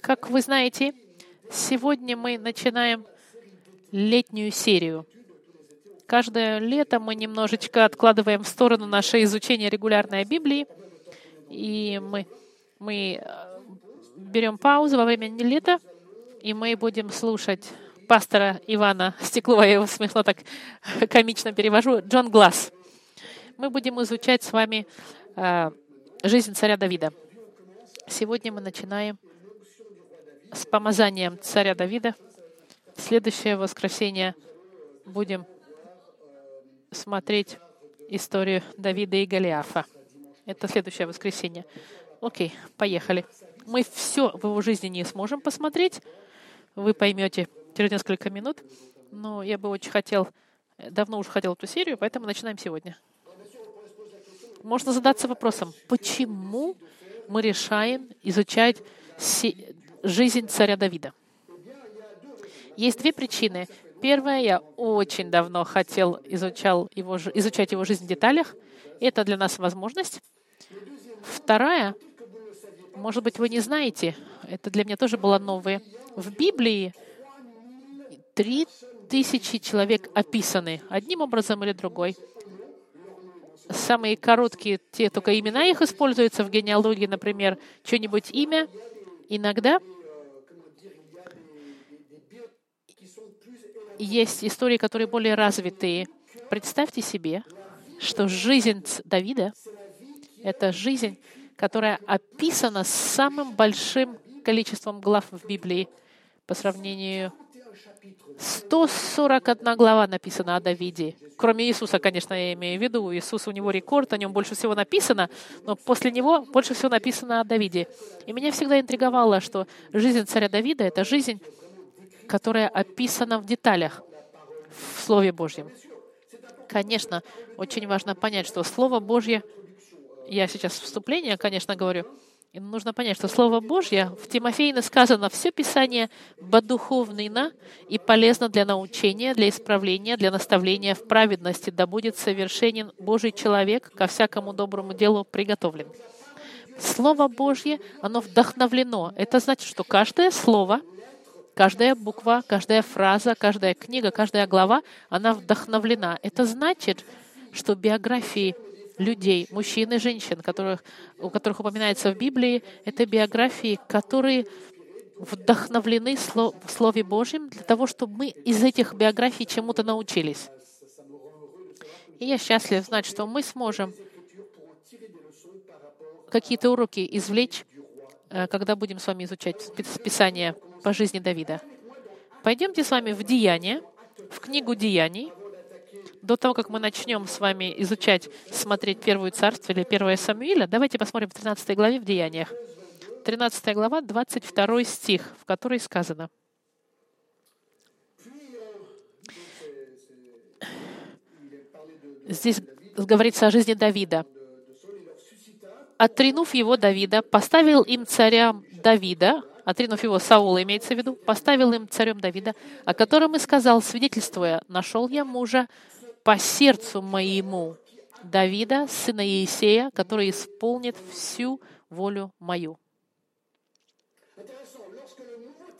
Как вы знаете, сегодня мы начинаем летнюю серию. Каждое лето мы немножечко откладываем в сторону наше изучение регулярной Библии, и мы, мы э, берем паузу во время лета, и мы будем слушать пастора Ивана Стеклова, я его смешно так комично перевожу, Джон Глаз. Мы будем изучать с вами э, жизнь царя Давида. Сегодня мы начинаем с помазанием царя Давида. Следующее воскресенье будем смотреть историю Давида и Голиафа. Это следующее воскресенье. Окей, поехали. Мы все в его жизни не сможем посмотреть. Вы поймете через несколько минут. Но я бы очень хотел, давно уже хотел эту серию, поэтому начинаем сегодня. Можно задаться вопросом, почему мы решаем изучать жизнь царя Давида? Есть две причины. Первое, я очень давно хотел изучал его, изучать его жизнь в деталях. Это для нас возможность. Вторая, может быть, вы не знаете, это для меня тоже было новое. В Библии три тысячи человек описаны одним образом или другой. Самые короткие, те только имена их используются в генеалогии, например, что-нибудь имя. Иногда есть истории, которые более развитые. Представьте себе, что жизнь Давида — это жизнь, которая описана самым большим количеством глав в Библии по сравнению 141 глава написана о Давиде. Кроме Иисуса, конечно, я имею в виду. Иисус, у него рекорд, о нем больше всего написано, но после него больше всего написано о Давиде. И меня всегда интриговало, что жизнь царя Давида — это жизнь, которая описана в деталях в Слове Божьем. Конечно, очень важно понять, что Слово Божье, я сейчас вступление, конечно, говорю, и нужно понять, что Слово Божье в Тимофеине сказано, все Писание бодуховно и полезно для научения, для исправления, для наставления в праведности, да будет совершенен Божий человек, ко всякому доброму делу приготовлен. Слово Божье, оно вдохновлено. Это значит, что каждое слово — Каждая буква, каждая фраза, каждая книга, каждая глава, она вдохновлена. Это значит, что биографии людей, мужчин и женщин, которых, у которых упоминается в Библии, это биографии, которые вдохновлены в Слове Божьем для того, чтобы мы из этих биографий чему-то научились. И я счастлив знать, что мы сможем какие-то уроки извлечь, э, когда будем с вами изучать Писание по жизни Давида. Пойдемте с вами в Деяния, в книгу Деяний. До того, как мы начнем с вами изучать, смотреть Первую Царство или Первое Самуиля, давайте посмотрим в 13 главе в Деяниях. 13 глава, 22 стих, в которой сказано. Здесь говорится о жизни Давида. «Отринув его Давида, поставил им царям Давида, отринув его Саула, имеется в виду, поставил им царем Давида, о котором и сказал, свидетельствуя, «Нашел я мужа по сердцу моему, Давида, сына Иисея, который исполнит всю волю мою».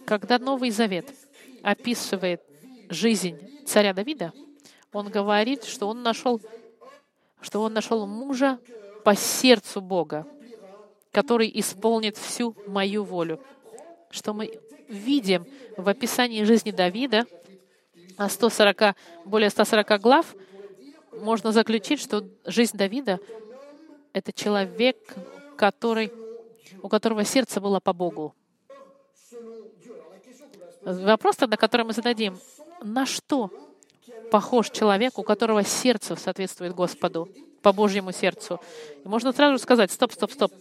Когда Новый Завет описывает жизнь царя Давида, он говорит, что он нашел, что он нашел мужа по сердцу Бога, который исполнит всю мою волю что мы видим в описании жизни Давида, 140, более 140 глав, можно заключить, что жизнь Давида — это человек, который, у которого сердце было по Богу. Вопрос тогда, который мы зададим, на что похож человек, у которого сердце соответствует Господу, по Божьему сердцу? И можно сразу сказать, стоп, стоп, стоп.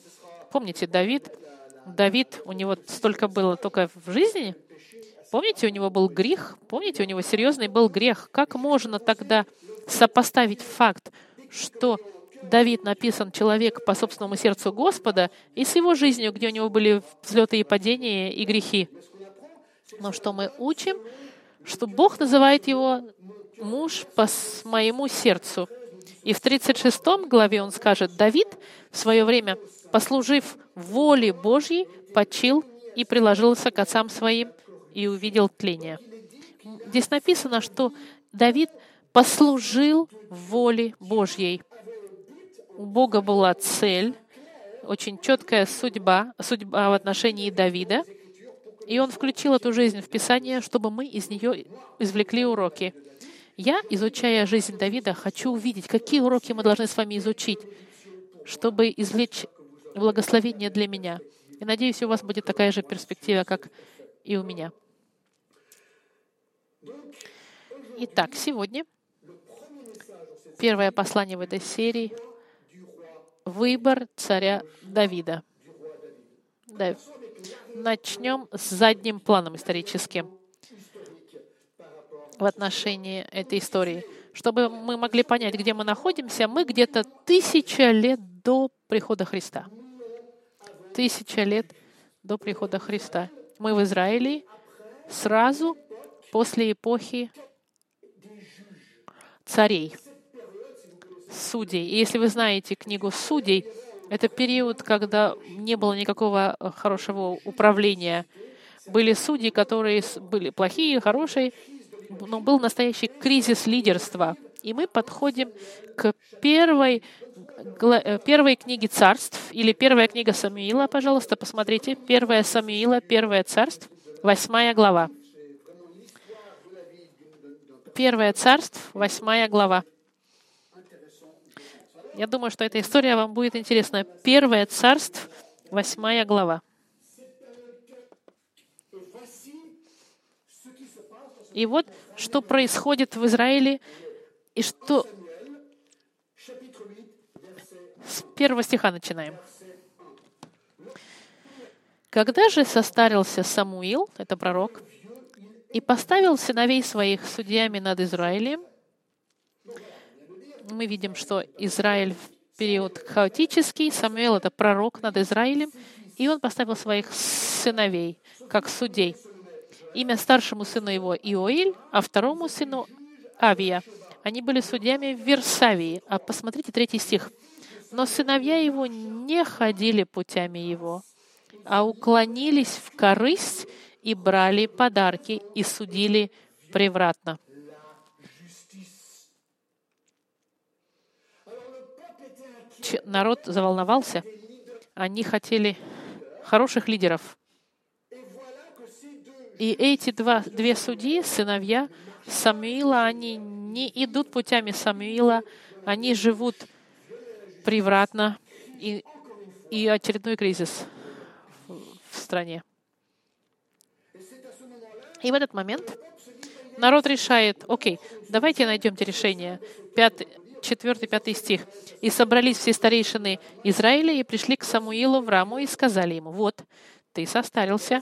Помните, Давид Давид, у него столько было только в жизни. Помните, у него был грех? Помните, у него серьезный был грех? Как можно тогда сопоставить факт, что Давид написан человек по собственному сердцу Господа, и с его жизнью, где у него были взлеты и падения и грехи? Но что мы учим? Что Бог называет его муж по моему сердцу. И в 36 главе он скажет, Давид в свое время послужив воле Божьей, почил и приложился к отцам своим и увидел тление. Здесь написано, что Давид послужил воле Божьей. У Бога была цель, очень четкая судьба, судьба в отношении Давида, и он включил эту жизнь в Писание, чтобы мы из нее извлекли уроки. Я, изучая жизнь Давида, хочу увидеть, какие уроки мы должны с вами изучить, чтобы извлечь благословение для меня. И надеюсь, у вас будет такая же перспектива, как и у меня. Итак, сегодня первое послание в этой серии — выбор царя Давида. Да. Начнем с задним планом историческим в отношении этой истории. Чтобы мы могли понять, где мы находимся, мы где-то тысяча лет до прихода Христа. Тысяча лет до прихода Христа. Мы в Израиле сразу после эпохи царей, судей. И если вы знаете книгу судей, это период, когда не было никакого э, хорошего управления. Были судьи, которые были плохие, хорошие, но был настоящий кризис лидерства. И мы подходим к первой, э, первой книге царств, или первая книга Самуила, пожалуйста, посмотрите. Первая Самуила, первое царств, восьмая глава. Первое царство, восьмая глава. Я думаю, что эта история вам будет интересна. Первое царство, восьмая глава. И вот что происходит в Израиле, и что... С первого стиха начинаем. Когда же состарился Самуил, это пророк, и поставил сыновей своих судьями над Израилем. Мы видим, что Израиль в период хаотический, Самуил — это пророк над Израилем, и он поставил своих сыновей как судей. Имя старшему сыну его Иоиль, а второму сыну Авия. Они были судьями в Версавии. А посмотрите третий стих. «Но сыновья его не ходили путями его, а уклонились в корысть и брали подарки и судили превратно. Народ заволновался. Они хотели хороших лидеров. И эти два, две судьи, сыновья Самуила, они не идут путями Самуила, они живут превратно и, и очередной кризис в стране. И в этот момент народ решает, окей, давайте найдемте решение. Пятый, четвертый, пятый стих. «И собрались все старейшины Израиля и пришли к Самуилу в Раму и сказали ему, вот, ты состарился».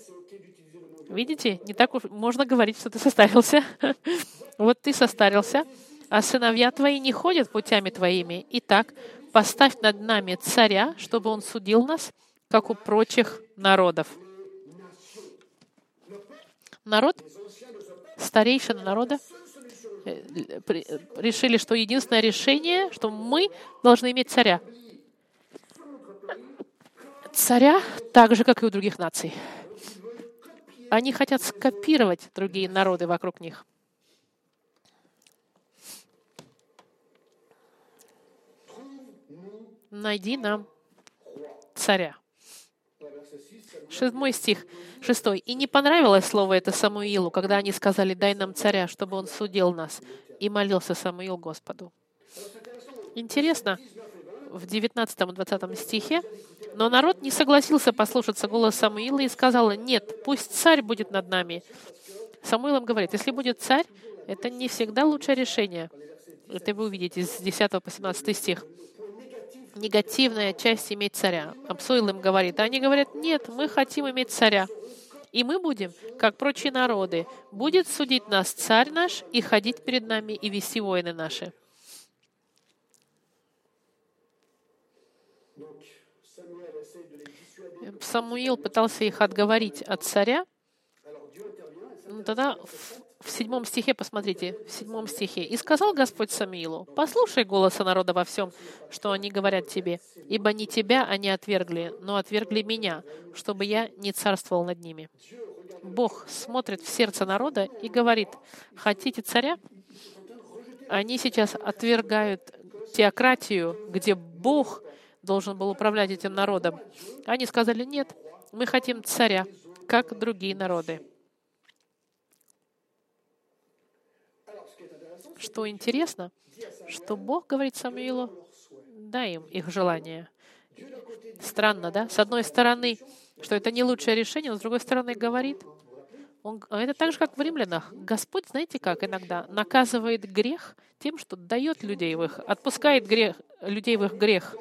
Видите, не так уж можно говорить, что ты состарился. вот ты состарился, а сыновья твои не ходят путями твоими. Итак, поставь над нами царя, чтобы он судил нас, как у прочих народов народ, старейшины народа, э, решили, что единственное решение, что мы должны иметь царя. Царя так же, как и у других наций. Они хотят скопировать другие народы вокруг них. Найди нам царя. Седьмой стих, шестой. «И не понравилось слово это Самуилу, когда они сказали, дай нам царя, чтобы он судил нас. И молился Самуил Господу». Интересно, в 19-20 стихе, но народ не согласился послушаться голос Самуила и сказал, нет, пусть царь будет над нами. Самуил им говорит, если будет царь, это не всегда лучшее решение. Это вы увидите с 10 по 17 стих негативная часть иметь царя. Абсуил им говорит, а они говорят, нет, мы хотим иметь царя. И мы будем, как прочие народы, будет судить нас царь наш и ходить перед нами и вести войны наши. Самуил пытался их отговорить от царя, Ну, Тогда в- седьмом стихе, посмотрите, в седьмом стихе. «И сказал Господь Самуилу, послушай голоса народа во всем, что они говорят тебе, ибо не тебя они отвергли, но отвергли меня, чтобы я не царствовал над ними». Бог смотрит в сердце народа и говорит, хотите царя? Они сейчас отвергают теократию, где Бог должен был управлять этим народом. Они сказали, нет, мы хотим царя, как другие народы. Что интересно, что Бог говорит Самуилу, дай им их желание. Странно, да? С одной стороны, что это не лучшее решение, но с другой стороны говорит, он, это так же, как в римлянах. Господь, знаете как, иногда наказывает грех тем, что дает людей в их, отпускает грех, людей в их грех.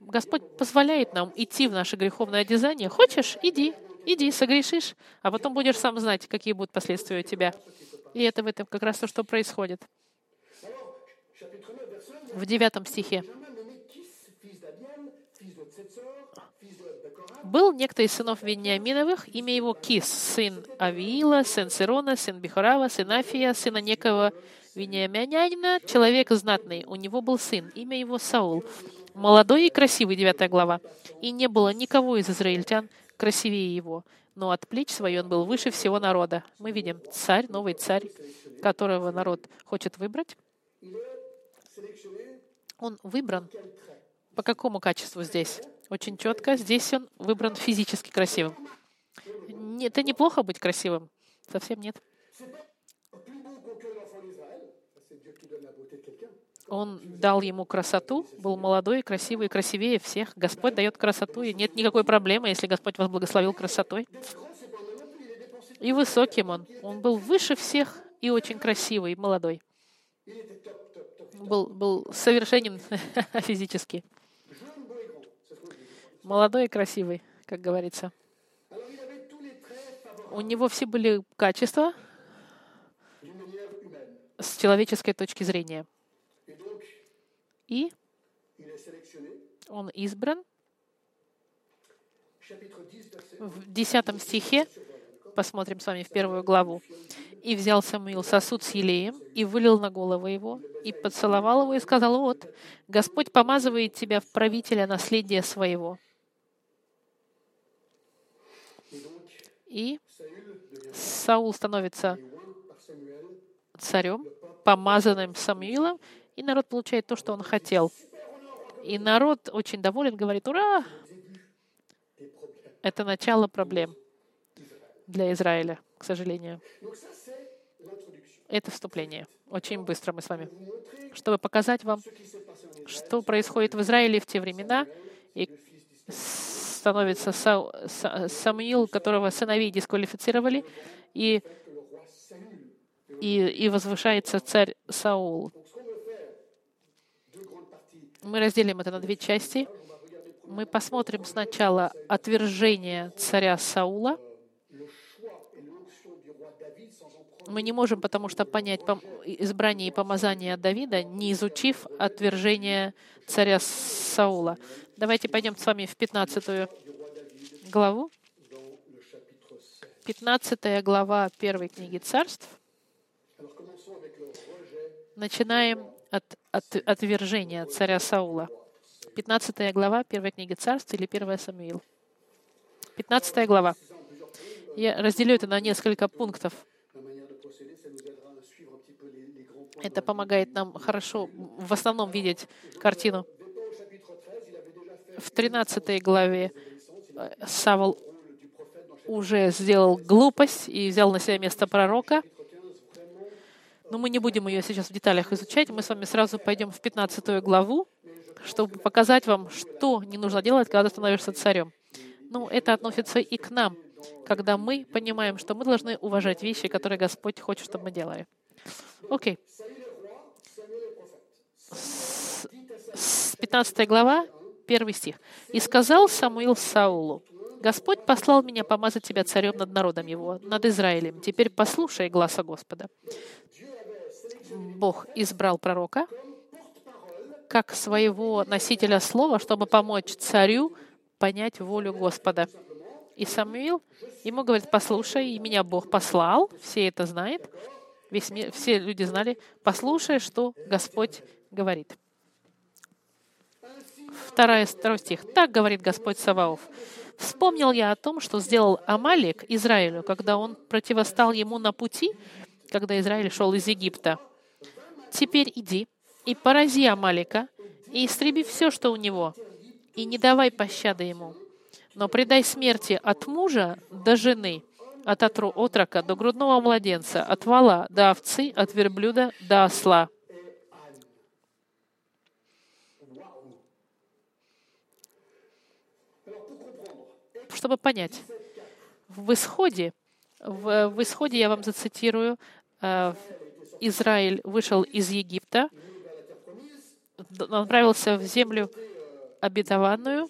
Господь позволяет нам идти в наше греховное одеяние. Хочешь? Иди, иди, согрешишь, а потом будешь сам знать, какие будут последствия у тебя. И это в этом как раз то, что происходит. В девятом стихе. Был некто из сынов Вениаминовых, имя его Кис, сын Авиила, сын Сирона, сын Бихарава, сын Афия, сына некого Вениаминянина, человек знатный. У него был сын, имя его Саул. Молодой и красивый, 9 глава. И не было никого из израильтян красивее его. Но от плеч своей он был выше всего народа. Мы видим царь, новый царь, которого народ хочет выбрать. Он выбран по какому качеству здесь? Очень четко. Здесь он выбран физически красивым. Это неплохо быть красивым. Совсем нет. Он дал ему красоту, был молодой, красивый, красивее всех. Господь дает красоту, и нет никакой проблемы, если Господь вас благословил красотой. И высоким он. Он был выше всех и очень красивый, и молодой. Был, был совершенен физически. Молодой и красивый, как говорится. У него все были качества с человеческой точки зрения. И он избран. 10, В десятом стихе, посмотрим с вами в первую главу. «И взял Самуил сосуд с елеем, и вылил на голову его, и поцеловал его, и сказал, вот, Господь помазывает тебя в правителя наследия своего». И Саул становится царем, помазанным Самуилом, и народ получает то, что он хотел. И народ очень доволен, говорит, ура! Это начало проблем для Израиля, к сожалению. Это вступление. Очень быстро мы с вами. Чтобы показать вам, что происходит в Израиле в те времена, и становится Сау- Са- Самуил, которого сыновей дисквалифицировали, и, и, и возвышается царь Саул. Мы разделим это на две части. Мы посмотрим сначала отвержение царя Саула. Мы не можем, потому что понять избрание и помазание Давида, не изучив отвержение царя Саула. Давайте пойдем с вами в 15 главу. 15 глава первой книги царств. Начинаем от, от отвержения царя Саула. 15 глава первой книги царств или 1 Самуил. 15 глава. Я разделю это на несколько пунктов. Это помогает нам хорошо в основном видеть картину. Dès au chapitre 13, il avait déjà fait В 13 главе э, Савол уже сделал глупость и взял на себя место пророка. Но мы не будем ее сейчас в деталях изучать. Мы с вами сразу пойдем в 15 главу, чтобы показать вам, что не нужно делать, когда становишься царем. Ну, это относится и к нам, когда мы понимаем, что мы должны уважать вещи, которые Господь хочет, чтобы мы делали. Окей. С 15 глава, первый стих. «И сказал Самуил Саулу, Господь послал меня помазать тебя царем над народом его, над Израилем. Теперь послушай гласа Господа. Бог избрал пророка как своего носителя слова, чтобы помочь царю понять волю Господа. И Самуил ему говорит, послушай, меня Бог послал, все это знают, весь мир, все люди знали, послушай, что Господь говорит. Вторая, второй стих. Так говорит Господь Саваоф. Вспомнил я о том, что сделал Амалик Израилю, когда он противостал ему на пути, когда Израиль шел из Египта. Теперь иди и порази Амалика, и истреби все, что у него, и не давай пощады ему. Но предай смерти от мужа до жены, от отру, отрока до грудного младенца, от вала до овцы, от верблюда до осла. Чтобы понять, в исходе, в, в исходе я вам зацитирую, э, Израиль вышел из Египта, направился в землю обетованную,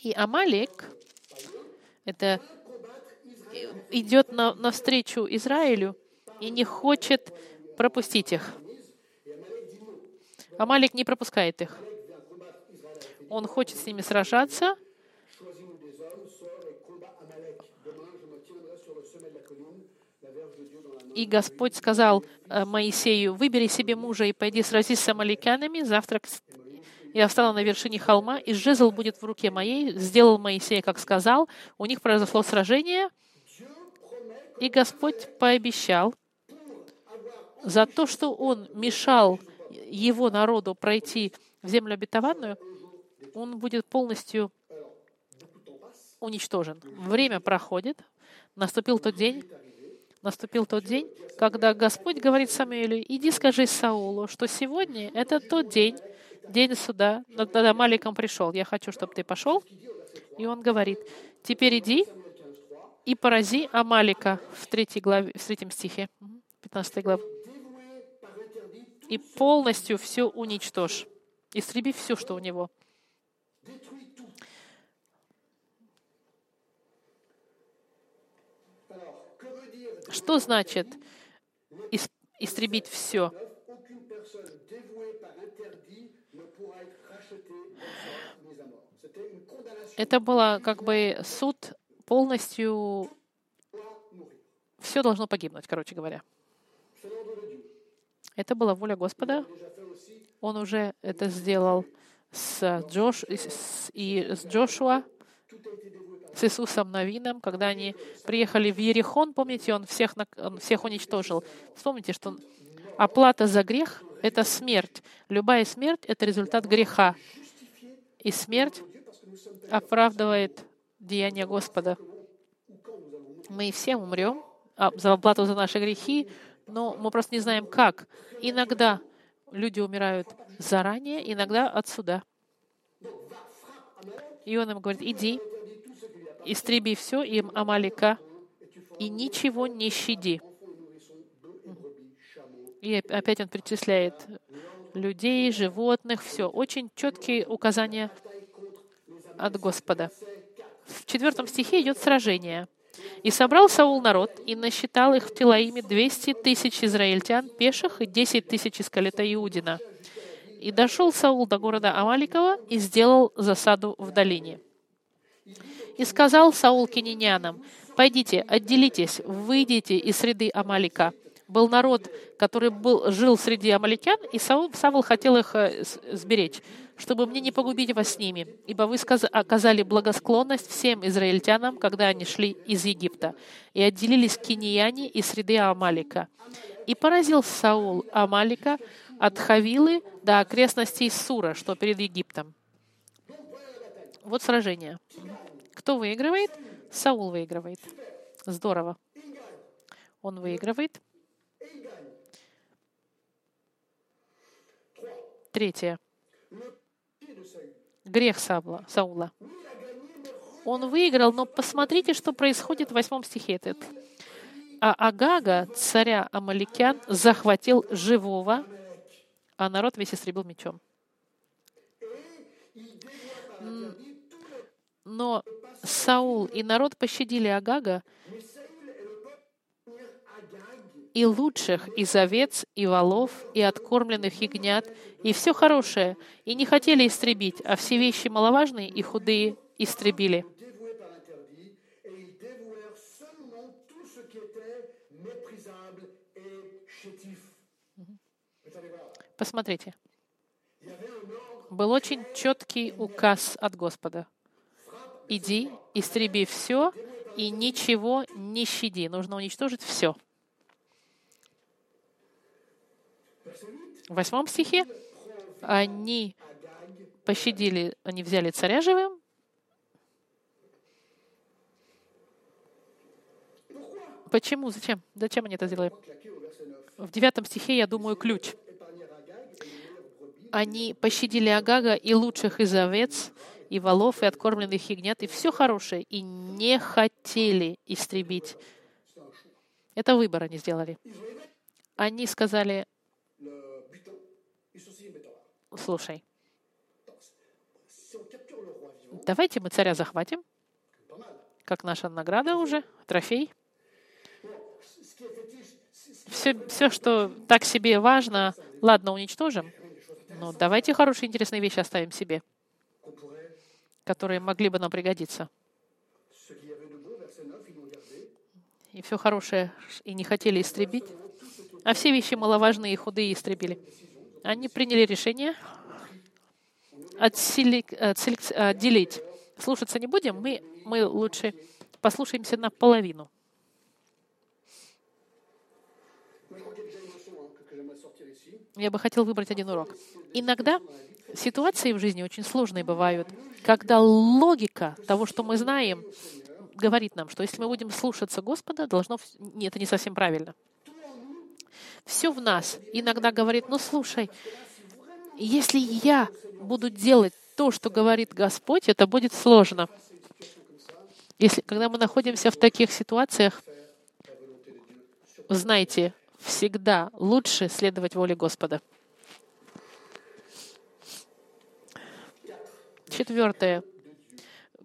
и Амалек это идет на, навстречу Израилю и не хочет пропустить их. Амалик не пропускает их. Он хочет с ними сражаться. И Господь сказал э, Моисею, выбери себе мужа и пойди сразись с амаликянами. Завтра я встала на вершине холма, и жезл будет в руке моей. Сделал Моисей, как сказал. У них произошло сражение, и Господь пообещал за то, что он мешал его народу пройти в землю обетованную, он будет полностью уничтожен. Время проходит, наступил тот день, наступил тот день, когда Господь говорит Самуэлю, иди скажи Саулу, что сегодня это тот день, день суда, над Амаликом пришел. Я хочу, чтобы ты пошел. И он говорит, теперь иди и порази Амалика в, третьей главе, в третьем стихе, 15 главе. И полностью все уничтожь. Истреби все, что у него. Что значит истребить все? Это было как бы суд полностью... Все должно погибнуть, короче говоря. Это была воля Господа. Он уже это сделал с Джош, и с Джошуа, с Иисусом Новином, когда они приехали в Ерихон, помните, он всех, он всех уничтожил. Вспомните, что оплата за грех — это смерть. Любая смерть — это результат греха. И смерть оправдывает деяния Господа. Мы все умрем а, за оплату за наши грехи, но мы просто не знаем, как. Иногда люди умирают заранее, иногда от суда. И он им говорит, иди, истреби все им Амалика, и ничего не щади. И опять он перечисляет людей, животных, все. Очень четкие указания от Господа. В четвертом стихе идет сражение. «И собрал Саул народ, и насчитал их в Телаиме двести тысяч израильтян, пеших, и десять тысяч из колета Иудина. И дошел Саул до города Амаликова и сделал засаду в долине. И сказал Саул кининянам, «Пойдите, отделитесь, выйдите из среды Амалика». Был народ, который был, жил среди амаликян, и Саул, Саул хотел их э, сберечь, чтобы мне не погубить вас с ними, ибо вы оказали благосклонность всем израильтянам, когда они шли из Египта, и отделились кинияне из среды Амалика. И поразил Саул Амалика от Хавилы до окрестностей Сура, что перед Египтом. Вот сражение. Кто выигрывает? Саул выигрывает. Здорово. Он выигрывает. Третье. Грех Саула. Саула. Он выиграл, но посмотрите, что происходит в восьмом стихе. Этот. А Агага, царя Амаликян, захватил живого, а народ весь истребил мечом. Но Саул и народ пощадили Агага и лучших из овец и волов, и откормленных ягнят, и все хорошее, и не хотели истребить, а все вещи маловажные и худые истребили. Посмотрите. Был очень четкий указ от Господа. Иди, истреби все и ничего не щади. Нужно уничтожить все. В восьмом стихе они пощадили, они взяли царя живым. Почему? Зачем? Зачем они это сделали? claqué au verset 9. В девятом стихе, я думаю, ключ. Они пощадили Агага и лучших из овец, и волов, и откормленных ягнят, и все хорошее, и не хотели истребить. Это выбор они сделали. Они сказали, слушай, давайте мы царя захватим, как наша награда уже, трофей. Все, все, что так себе важно, ладно, уничтожим, но давайте хорошие, интересные вещи оставим себе, которые могли бы нам пригодиться. ce qu'il y avait de bon, verset 9, ils l'ont gardé. и все хорошее и не хотели истребить, а все вещи маловажные и худые истребили. Они приняли решение отселек- отселек- отделить. Слушаться не будем, мы, мы лучше послушаемся наполовину. Я бы хотел выбрать один урок. Иногда ситуации в жизни очень сложные бывают, когда логика того, что мы знаем, говорит нам, что если мы будем слушаться Господа, должно... вс- Не, это не совсем правильно. Все в нас иногда говорит, ну слушай, если я буду делать то, что говорит Господь, это будет сложно. Если, когда мы находимся в таких ситуациях, знайте, всегда лучше следовать воле Господа. Четвертое.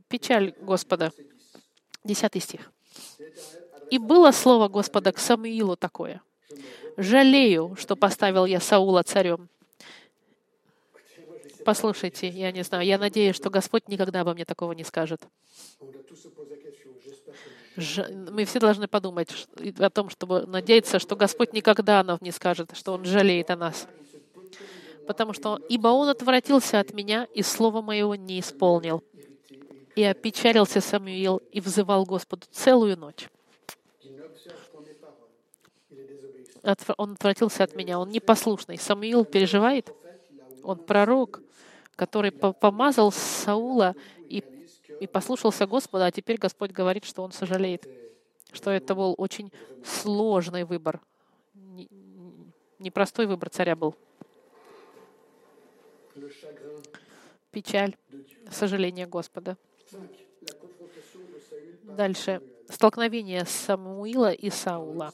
Печаль Господа. Десятый стих. «И было слово Господа к Самуилу такое. Жалею, что поставил я Саула царем». Послушайте, я не знаю, я надеюсь, что Господь никогда обо мне такого не скажет. Мы все должны подумать о том, чтобы надеяться, что Господь никогда нам не скажет, что Он жалеет о нас. Потому что «Ибо Он отвратился от меня, и слова моего не исполнил». И опечалился Самуил и взывал Господу целую ночь. Он отвратился от меня, он непослушный. Самуил переживает, он пророк, который по- помазал Саула и, послушался Господа, а теперь Господь говорит, что он сожалеет, что это был очень сложный выбор. Не- Непростой выбор царя был. Печаль, сожаление Господа. 5. La confrontation de Saül par Дальше. Столкновение Самуила и Саула.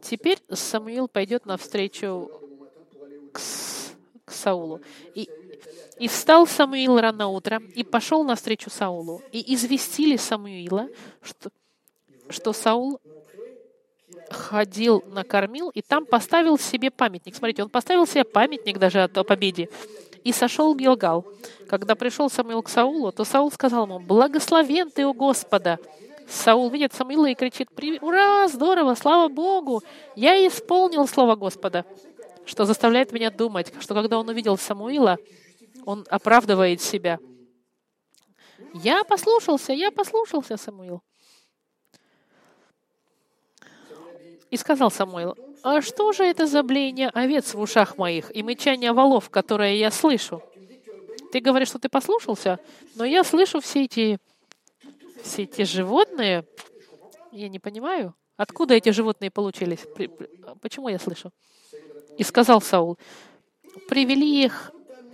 Теперь Самуил пойдет навстречу к, к Саулу. И, и встал Самуил рано утром и пошел навстречу Саулу. И известили Самуила, что, что Саул ходил, накормил, и там поставил себе памятник. Смотрите, он поставил себе памятник даже о о победе. И сошел Гилгал. Когда пришел Самуил к Саулу, то Саул сказал ему, «Благословен ты у Господа». Саул видит Самуила и кричит, «При- «Ура, здорово, слава Богу! Я исполнил слово Господа» что заставляет меня думать, что когда он увидел Самуила, он оправдывает себя. Я послушался, я послушался, Самуил. И сказал Самуил, а что же это за блеяние овец в ушах моих и мычание волов, которое я слышу? Ты говоришь, что ты послушался, но я слышу все эти, все эти животные. Я не понимаю, откуда эти животные получились. Почему я слышу? И сказал Саул, привели их,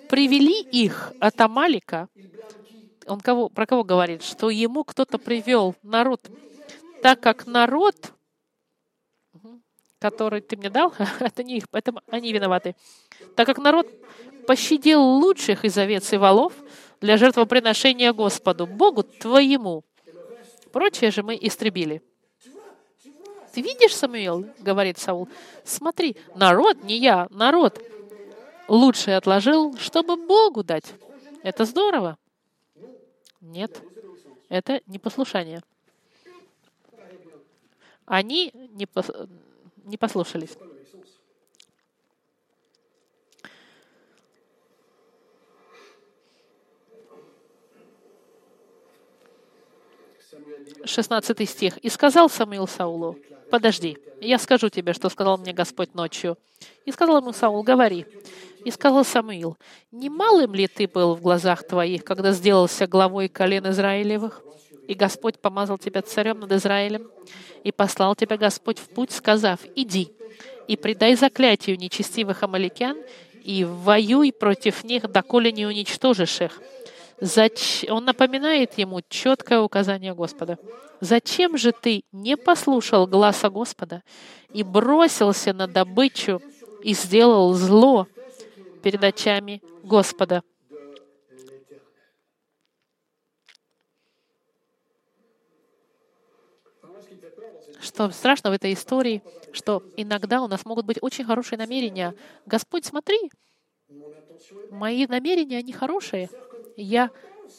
привели их от Амалика. Он кого, про кого говорит? Что ему кто-то привел народ. Так как народ, который ты мне дал, это не их, это они виноваты. Так как народ пощадил лучших из овец и волов для жертвоприношения Господу, Богу твоему. Прочее же мы истребили. Ты видишь, Самуил, говорит Саул, смотри, народ, не я, народ, лучшее отложил, чтобы Богу дать. Это здорово. Нет, это непослушание. Они не, пос... не послушались. Шестнадцатый стих. «И сказал Самуил Саулу, подожди, я скажу тебе, что сказал мне Господь ночью. И сказал ему Саул, говори. И сказал Самуил, не малым ли ты был в глазах твоих, когда сделался главой колен Израилевых? И Господь помазал тебя царем над Израилем, и послал тебя Господь в путь, сказав, иди, и предай заклятию нечестивых амаликян, и воюй против них, доколе не уничтожишь их. Зач... Он напоминает ему четкое указание Господа. «Зачем же ты не послушал гласа Господа и бросился на добычу и сделал зло перед очами Господа?» Что страшно в этой истории, что иногда у нас могут быть очень хорошие намерения. Господь, смотри, мои намерения, они хорошие. Я,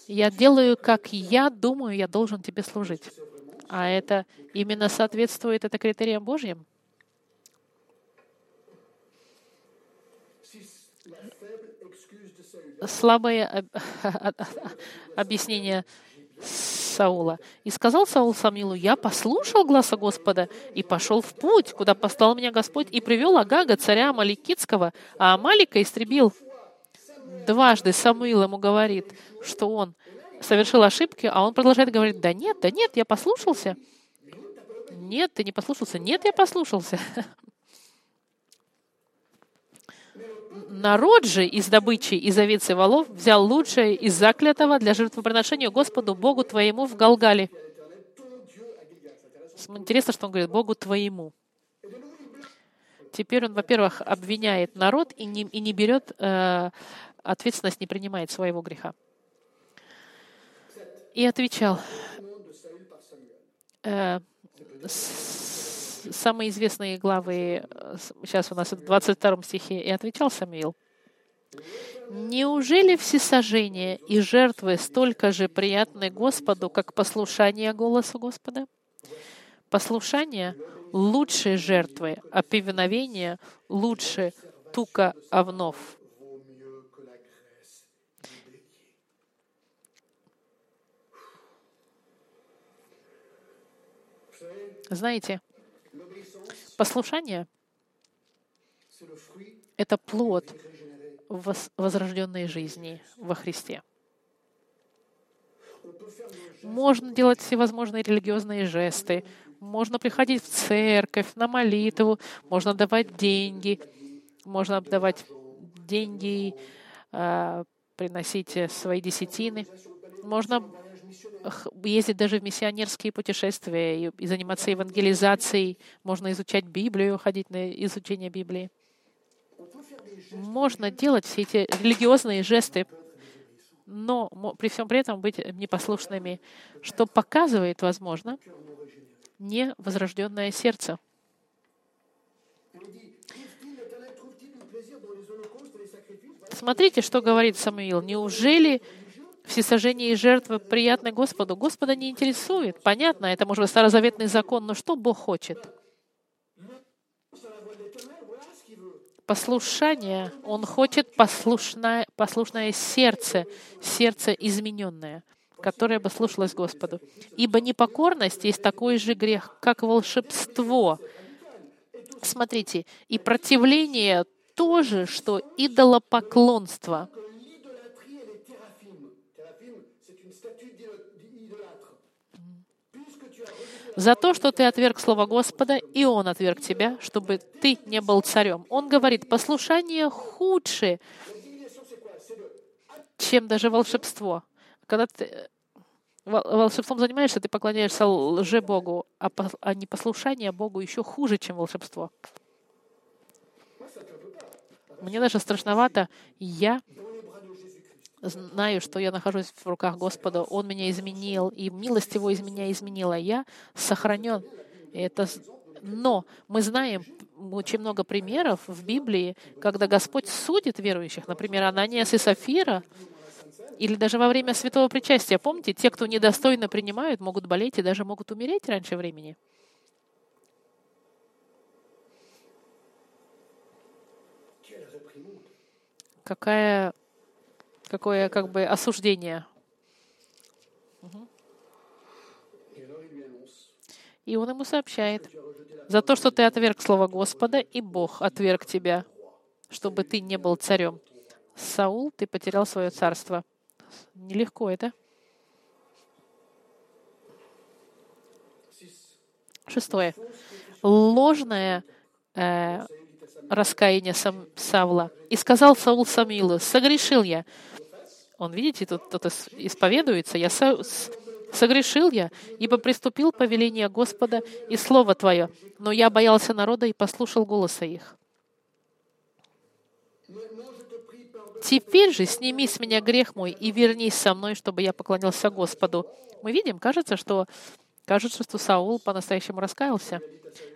я делаю, как я думаю, я должен тебе служить. А это именно соответствует это критериям Божьим? Слабое объяснение Саула. «И сказал Саул Самилу, я послушал гласа Господа и пошел в путь, куда послал меня Господь, и привел Агага, царя Амаликитского, а Амалика истребил». Дважды Самуил ему говорит, что он совершил ошибки, а он продолжает говорить, да нет, да нет, я послушался. Нет, ты не послушался. Нет, я послушался. Народ же из добычи из овец и волов взял лучшее из заклятого для жертвоприношения Господу Богу твоему в Галгале. Интересно, что он говорит Богу твоему. Теперь он, во-первых, обвиняет народ и не, и не берет э, ответственность, не принимает своего греха. И отвечал, э, самые известные главы, сейчас у нас в 22 стихе, и отвечал Самуил, «Неужели всесожжение и жертвы столько же приятны Господу, как послушание голосу Господа? Послушание лучше жертвы, а повиновение лучше тука овнов». Знаете, послушание — это плод возрожденной жизни во Христе. Можно делать всевозможные религиозные жесты, можно приходить в церковь на молитву, можно давать деньги, можно давать деньги, а, приносить свои десятины, можно ездить даже в миссионерские путешествия и, заниматься евангелизацией. Можно изучать Библию, ходить на изучение Библии. Можно делать все эти религиозные жесты, но при всем при этом быть непослушными, что показывает, возможно, невозрожденное сердце. Смотрите, что говорит Самуил. Неужели всесожжение и жертвы приятны Господу. Господа не интересует. Понятно, это может быть старозаветный закон, но что Бог хочет? Послушание. Он хочет послушное, послушное сердце, сердце измененное, которое бы слушалось Господу. Ибо непокорность есть такой же грех, как волшебство. Смотрите, и противление тоже, что идолопоклонство — за то, что ты отверг Слово Господа, и Он отверг тебя, чтобы ты не был царем. Он говорит, послушание худшее, чем даже волшебство. Когда ты волшебством занимаешься, ты поклоняешься лже-богу, а, а непослушание Богу еще хуже, чем волшебство. Мне даже страшновато. Я знаю, что я нахожусь в руках Господа, Он меня изменил, и милость Его из меня изменила. Я сохранен. Это... Но мы знаем очень много примеров в Библии, когда Господь судит верующих. Например, Ананиас и Сафира, Или даже во время святого причастия. Помните, те, кто недостойно принимают, могут болеть и даже могут умереть раньше времени. Какая, какое как бы осуждение. И он ему сообщает, за то, что ты отверг слово Господа, и Бог отверг тебя, чтобы ты не был царем. Саул, ты потерял свое царство. Нелегко это. 6. Шестое. Ложное э, раскаяние Сам- Савла. И сказал Саул Самуилу, согрешил я. Он, видите, тут кто-то исповедуется. Я со- согрешил я, ибо приступил повеление Господа и слово Твое. Но я боялся народа и послушал голоса их. Теперь же сними с меня грех мой и вернись со мной, чтобы я поклонился Господу. Мы видим, кажется, что кажется, что Саул по-настоящему раскаялся.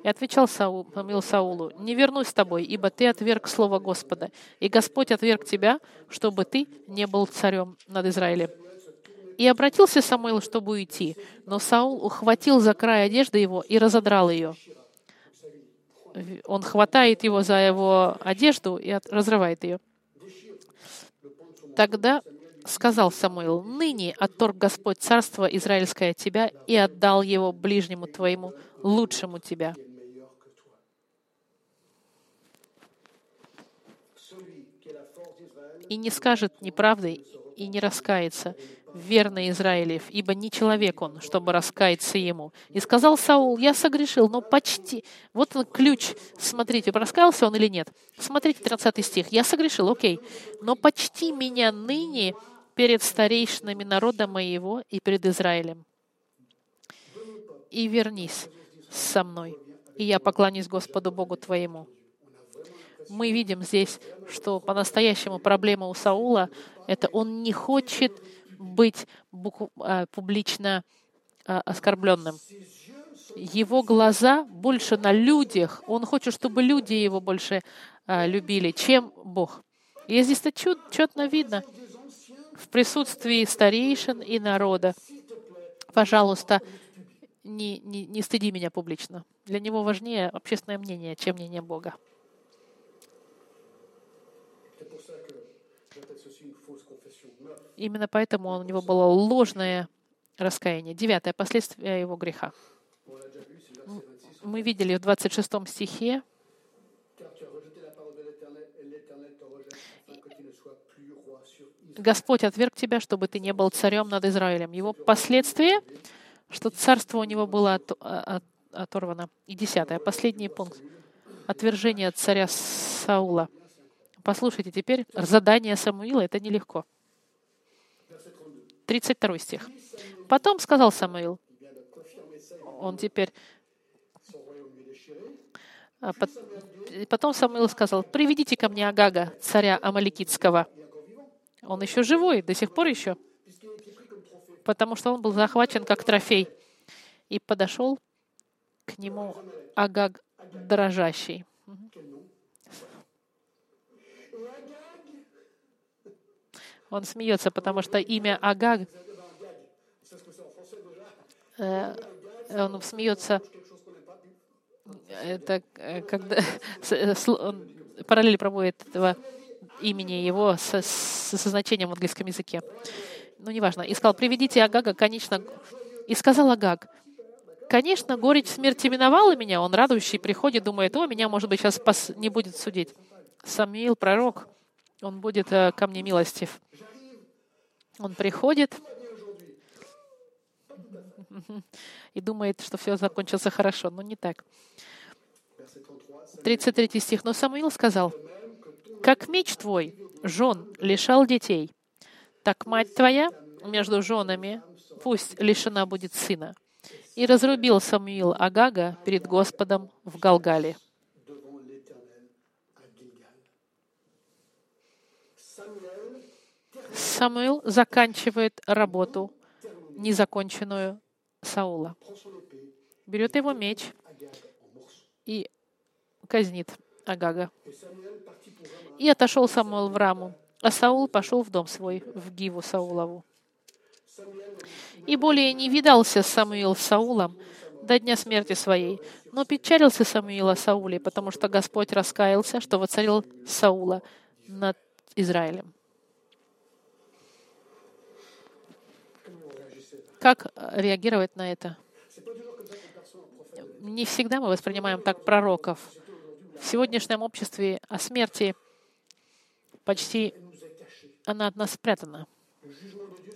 И отвечал Саул, Самуил Саулу, «Не вернусь с тобой, ибо ты отверг слово Господа, и Господь отверг тебя, чтобы ты не был царем над Израилем». И обратился Самуил, чтобы уйти, но Саул ухватил за край одежды его и разодрал ее. Он хватает его за его одежду и разрывает ее. Тогда сказал Самуил, «Ныне отторг Господь царство Израильское от тебя и отдал его ближнему твоему, лучшему тебя». И не скажет неправды и не раскается, верный Израилев, ибо не человек он, чтобы раскаяться ему. И сказал Саул, я согрешил, но почти. Вот он ключ. Смотрите, раскаялся он или нет. Смотрите, 13 стих. Я согрешил, окей. Но почти меня ныне перед старейшинами народа моего и перед Израилем. И вернись со мной, и я поклонюсь Господу Богу твоему мы видим здесь, что по-настоящему проблема у Саула — это он не хочет быть а, публично а, оскорбленным. Его глаза больше на людях. Он хочет, чтобы люди его больше а, любили, чем Бог. И здесь это чет- четно видно в присутствии старейшин и народа. Пожалуйста, не, не, не стыди меня публично. Для него важнее общественное мнение, чем мнение Бога. Именно поэтому у него было ложное раскаяние. Девятое, последствия его греха. On l'a déjà vu, c'est verset 26. Мы видели в 26 стихе, Господь отверг тебя, чтобы ты не был царем над Израилем. Его последствия, что царство у него было от- а- от- оторвано. И десятое, последний пункт. Отвержение от царя Саула. Послушайте, теперь задание Самуила — это нелегко. 32 стих. Потом сказал Самуил, он теперь. А Потом Самуил сказал, приведите ко мне Агага, царя Амаликитского. Он еще живой, до сих пор еще, потому что он был захвачен как трофей. И подошел к нему Агаг дрожащий. Он смеется, потому что имя Агаг, э, он смеется, это э, когда э, параллель проводит этого имени его со, со, со значением в английском языке. Ну, неважно. И сказал, приведите Агага, конечно. И сказал Агаг, конечно, горечь смерти миновала меня. Он радующий приходит, думает, о, меня, может быть, сейчас пос- не будет судить. Самуил, пророк, он будет э, ко мне милостив. Он приходит и думает, что все закончится хорошо, но не так. 33 стих. Но Самуил сказал, «Как меч твой жен лишал детей, так мать твоя между женами пусть лишена будет сына». И разрубил Самуил Агага перед Господом в Галгале. Самуил заканчивает работу, незаконченную Саула. Берет его меч и казнит Агага. И отошел Самуил в Раму. А Саул пошел в дом свой, в Гиву Саулову. И более не видался Самуил с Саулом до дня смерти своей. Но печалился Самуил о Сауле, потому что Господь раскаялся, что воцарил Саула над Израилем. Как реагировать на это? Не всегда мы воспринимаем так пророков. В сегодняшнем обществе о смерти почти она от нас спрятана.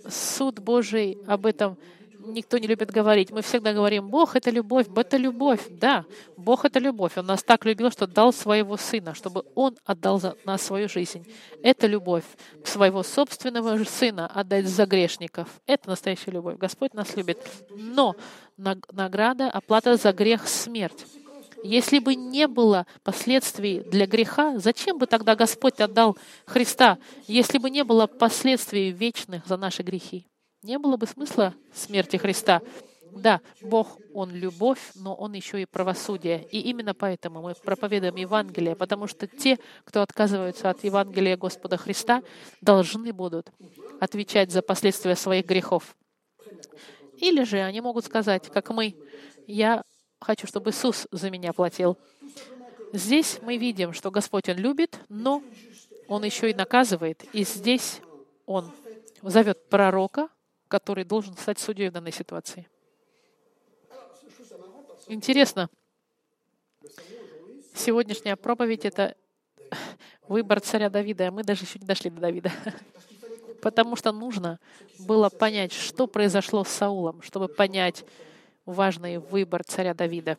Суд Божий об этом никто не любит говорить. Мы всегда говорим, Бог — это любовь, это любовь. Да, Бог — это любовь. Он нас так любил, что дал своего Сына, чтобы Он отдал за нас свою жизнь. Это любовь. Своего собственного Сына отдать за грешников. Это настоящая любовь. Господь нас любит. Но награда, оплата за грех — смерть. Если бы не было последствий для греха, зачем бы тогда Господь отдал Христа, если бы не было последствий вечных за наши грехи? Не было бы смысла смерти Христа. Да, Бог, Он любовь, но Он еще и правосудие. И именно поэтому мы проповедуем Евангелие, потому что те, кто отказываются от Евангелия Господа Христа, должны будут отвечать за последствия своих грехов. Или же они могут сказать, как мы, я хочу, чтобы Иисус за меня платил. Здесь мы видим, что Господь Он любит, но Он еще и наказывает. И здесь Он зовет пророка, который должен стать судьей в данной ситуации. Интересно, сегодняшняя проповедь — это выбор царя Давида, а мы даже еще не дошли до Давида. Потому что нужно было понять, что произошло с Саулом, чтобы понять, важный выбор царя Давида.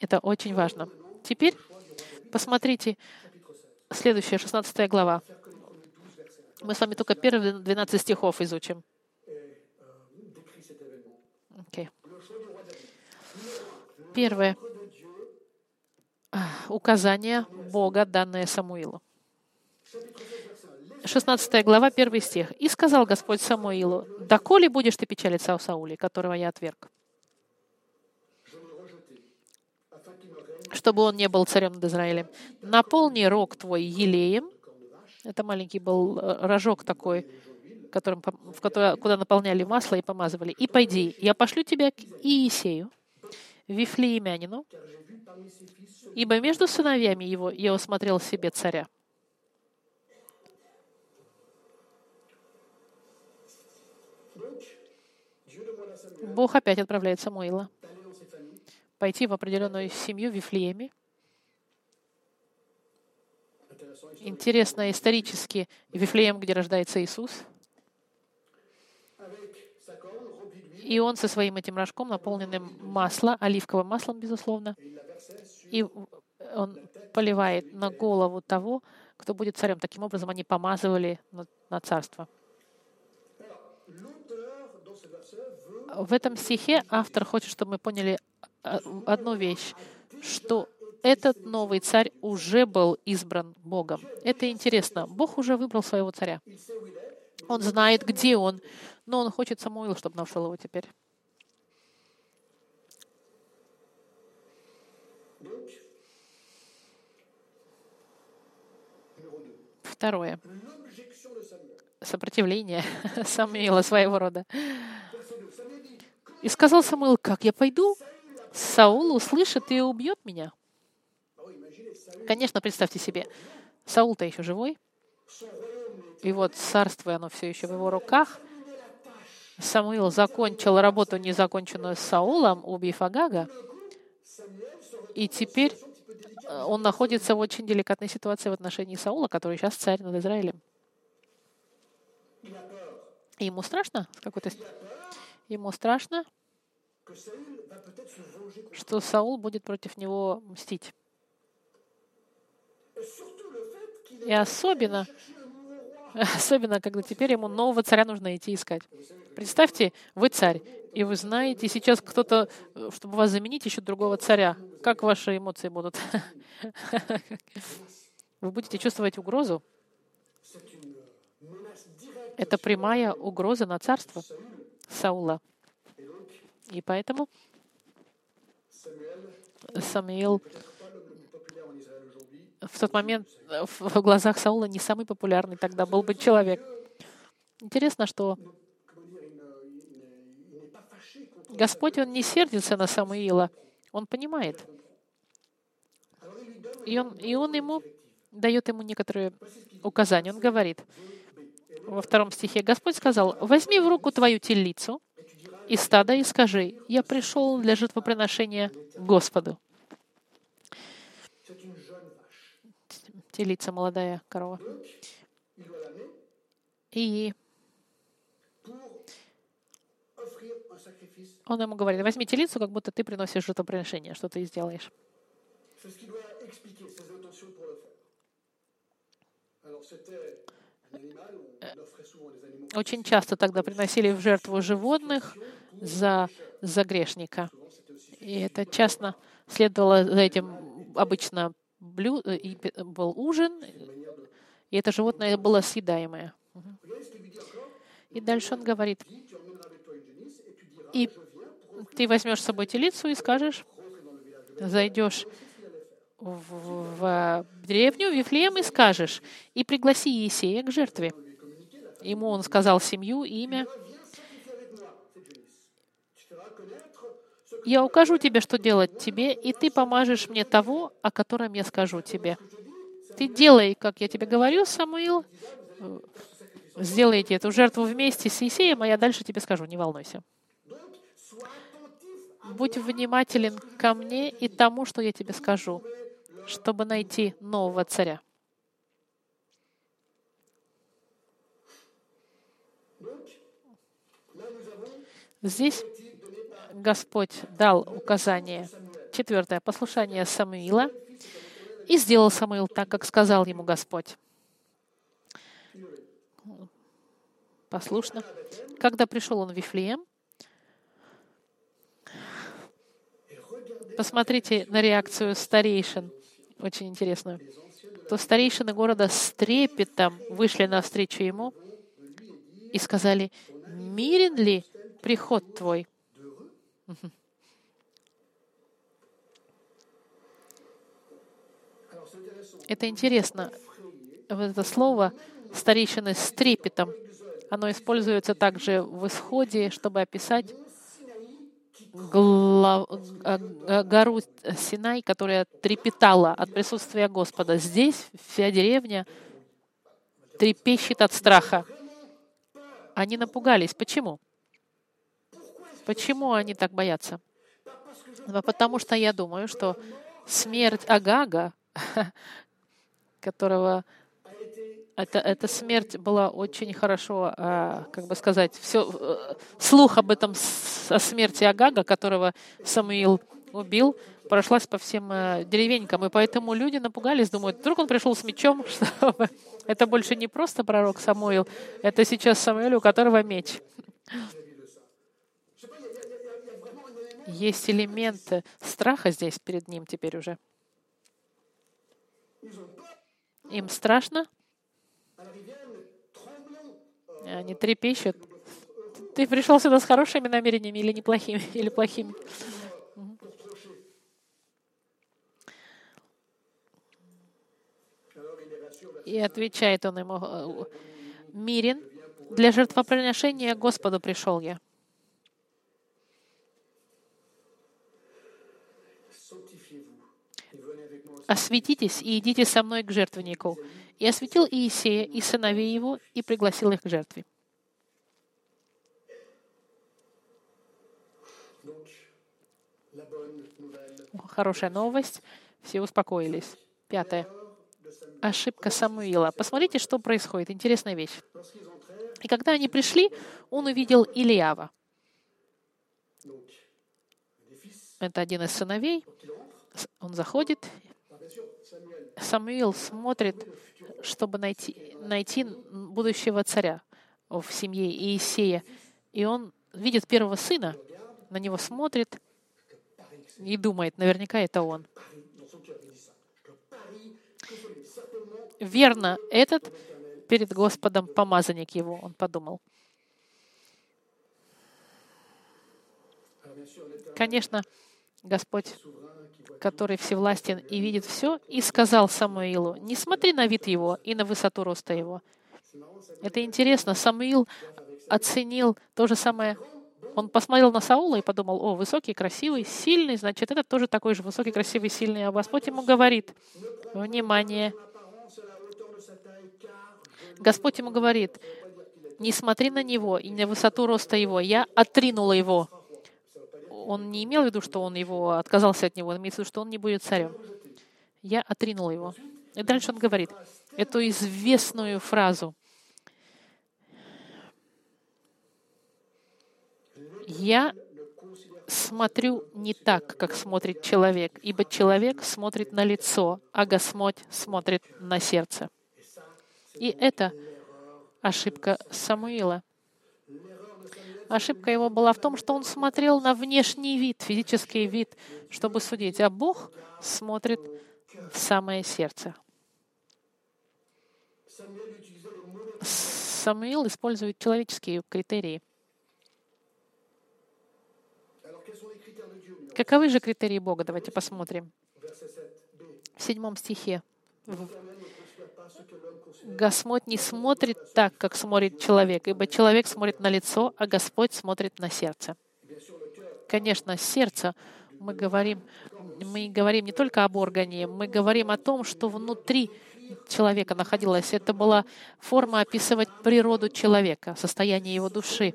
Это очень важно. Теперь посмотрите следующая, 16 глава. Мы с вами только первые 12 стихов изучим. Okay. Первое. Указание Бога, данное Самуилу. 16 глава, 1 стих. «И сказал Господь Самуилу, доколе будешь ты печалиться о Сауле, которого я отверг, чтобы он не был царем над Израилем. Наполни рог твой елеем». Это маленький был э, рожок такой, которым, в который, куда наполняли масло и помазывали. «И пойди, я пошлю тебя к Иисею, Вифлеемянину, ибо между сыновьями его я усмотрел себе царя». Бог опять отправляет Самуила пойти в определенную семью в Вифлееме. Интересно исторически, Вифлеем, где рождается Иисус. И он со своим этим рожком, наполненным маслом, оливковым маслом, безусловно, и он поливает на голову того, кто будет царем. Таким образом, они помазывали на царство. В этом стихе автор хочет, чтобы мы поняли а, одну вещь, что этот новый царь уже был избран Богом. Это интересно. Бог уже выбрал своего царя. Он знает, где он, но он хочет Самуила, чтобы нашел его теперь. Второе. Сопротивление Самуила своего рода. И сказал Самуил, как я пойду? Саул услышит и убьет меня. Конечно, представьте себе, Саул-то еще живой, и вот царство, оно все еще в его руках. Самуил закончил работу, незаконченную с Саулом, убив Агага, и теперь э, он находится в очень деликатной ситуации в отношении Саула, который сейчас царь над Израилем. И ему страшно какой-то Ему страшно, что Саул будет против него мстить. И особенно, особенно, когда теперь ему нового царя нужно идти искать. Представьте, вы царь, и вы знаете, сейчас кто-то, чтобы вас заменить, ищет другого царя. Как ваши эмоции будут? Вы будете чувствовать угрозу. Это прямая угроза на царство. Саула. И поэтому Самуил в тот момент э, в глазах Саула не самый популярный тогда был бы человек. Интересно, что. Господь, Он не сердится на Самуила. Он понимает. И Он, и он ему дает ему некоторые указания. Он говорит во втором стихе, Господь сказал, «Возьми в руку твою телицу и стадо и скажи, я пришел для жертвоприношения Господу». Телица, молодая корова. И он ему говорит, возьми телицу, как будто ты приносишь жертвоприношение, что ты сделаешь. Очень часто тогда приносили в жертву животных за, за грешника. И это часто следовало за этим обычно блю, и был ужин, и это животное было съедаемое. И дальше он говорит, и ты возьмешь с собой телицу и скажешь, зайдешь в, в деревню Вифлеем и скажешь, и пригласи Есея к жертве. Ему он сказал семью, имя. Я укажу тебе, что делать тебе, и ты помажешь мне того, о котором я скажу тебе. Ты делай, как я тебе говорю, Самуил. Сделайте эту жертву вместе с Есеем, а я дальше тебе скажу, не волнуйся. Будь внимателен ко мне и тому, что я тебе скажу, чтобы найти нового царя. Здесь Господь дал указание. Четвертое. Послушание Самуила. И сделал Самуил так, как сказал ему Господь. Послушно. Когда пришел он в Вифлеем, посмотрите на реакцию старейшин, очень интересную. То старейшины города с трепетом вышли навстречу ему и сказали, «Мирен ли приход твой?» Это интересно. Вот это слово «старейшины с трепетом», оно используется также в Исходе, чтобы описать гла- э, гору Синай, которая трепетала от присутствия Господа. Здесь вся деревня трепещет от страха. Они напугались. Почему? Почему они так боятся? Ну, потому что я думаю, что смерть Агага, которого это, эта смерть была очень хорошо, а, как бы сказать, все, слух об этом, о смерти Агага, которого Самуил убил, прошлась по всем э, деревенькам, и поэтому люди напугались, думают, вдруг он пришел с мечом, чтобы... Это больше не просто пророк Самуил, это сейчас Самуил, у которого меч. Есть элемент страха здесь перед ним теперь уже. Им страшно, они трепещут. Ты пришел сюда с хорошими намерениями или неплохими, или плохими? И отвечает он ему, э, «Мирен, для жертвоприношения Господу пришел я». «Осветитесь и идите со мной к жертвеннику». И осветил Иисея и сыновей его, и пригласил их к жертве. Хорошая новость. Все успокоились. Пятое. Ошибка Самуила. Посмотрите, что происходит. Интересная вещь. И когда они пришли, он увидел fils, Это один из сыновей. Он заходит. Самуил смотрит, чтобы найти, найти будущего царя в семье Иисея. И он видит первого сына, на него смотрит и думает, наверняка это он. Верно, этот перед Господом помазанник его, он подумал. Конечно, Господь который всевластен и видит все, и сказал Самуилу, не смотри на вид его и на высоту роста его. Это интересно. Самуил оценил то же самое. Он посмотрел на Саула и подумал, о, высокий, красивый, сильный, значит, это тоже такой же высокий, красивый, сильный. А Господь ему говорит, внимание, Господь ему говорит, не смотри на него и на высоту роста его. Я отринула его. Он не имел в виду, что он его отказался от него, он имеется в виду, что он не будет царем. Я отринула его. И дальше он говорит эту известную фразу. Я смотрю не так, как смотрит человек, ибо человек смотрит на лицо, а Господь смотрит на сердце. И это ошибка Самуила. Ошибка его была в том, что он смотрел на внешний вид, физический вид, чтобы судить, а Бог смотрит в самое сердце. Самуил использует человеческие критерии. Каковы же критерии Бога? Давайте посмотрим. В седьмом стихе. Господь не смотрит так, как смотрит человек, ибо человек смотрит на лицо, а Господь смотрит на сердце. Конечно, сердце мы говорим, мы говорим не только об органе, мы говорим о том, что внутри человека находилось. Это была форма описывать природу человека, состояние его души.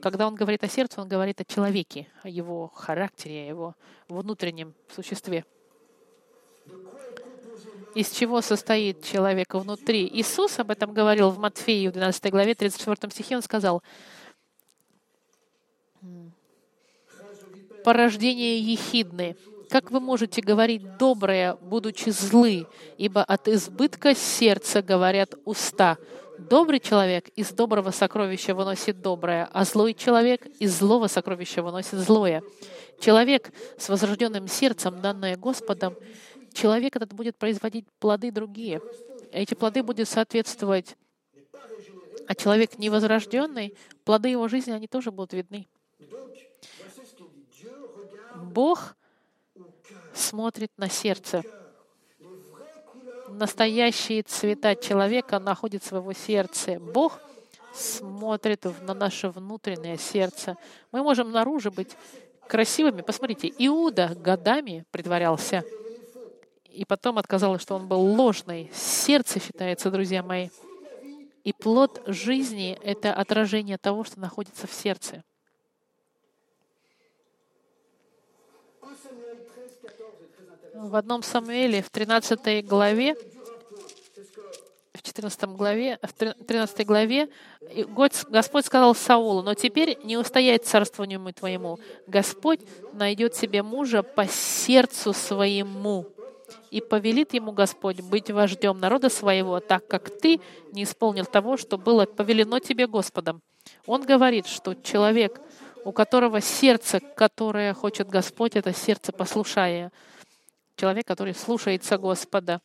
Когда он говорит о сердце, он говорит о человеке, о его характере, о его внутреннем существе. Из чего состоит человек внутри? Иисус об этом говорил в Матфеи в 12 главе, 34 стихе. Он сказал, порождение ехидны. Как вы можете говорить доброе, будучи злы, ибо от избытка сердца говорят уста. Добрый человек из доброго сокровища выносит доброе, а злой человек из злого сокровища выносит злое. Человек с возрожденным сердцем, данное Господом, человек этот будет производить плоды другие. Эти плоды будут соответствовать. А человек невозрожденный, плоды его жизни, они тоже будут видны. Бог смотрит на сердце. Настоящие цвета человека находятся в его сердце. Бог смотрит на наше внутреннее сердце. Мы можем наружу быть красивыми. Посмотрите, Иуда годами притворялся. И потом отказалось, что он был ложный. Сердце считается, друзья мои. И плод жизни — это отражение того, что находится в сердце. в одном Самуэле, в 13 главе, в 14 главе, в 13 главе Господь сказал Саулу, «Но теперь не устоять царствованию твоему. Господь найдет себе мужа по сердцу своему, и повелит ему Господь быть вождем народа своего, так как ты не исполнил того, что было повелено тебе Господом». Он говорит, что человек, у которого сердце, которое хочет Господь, это сердце послушая человек, который слушается Господа.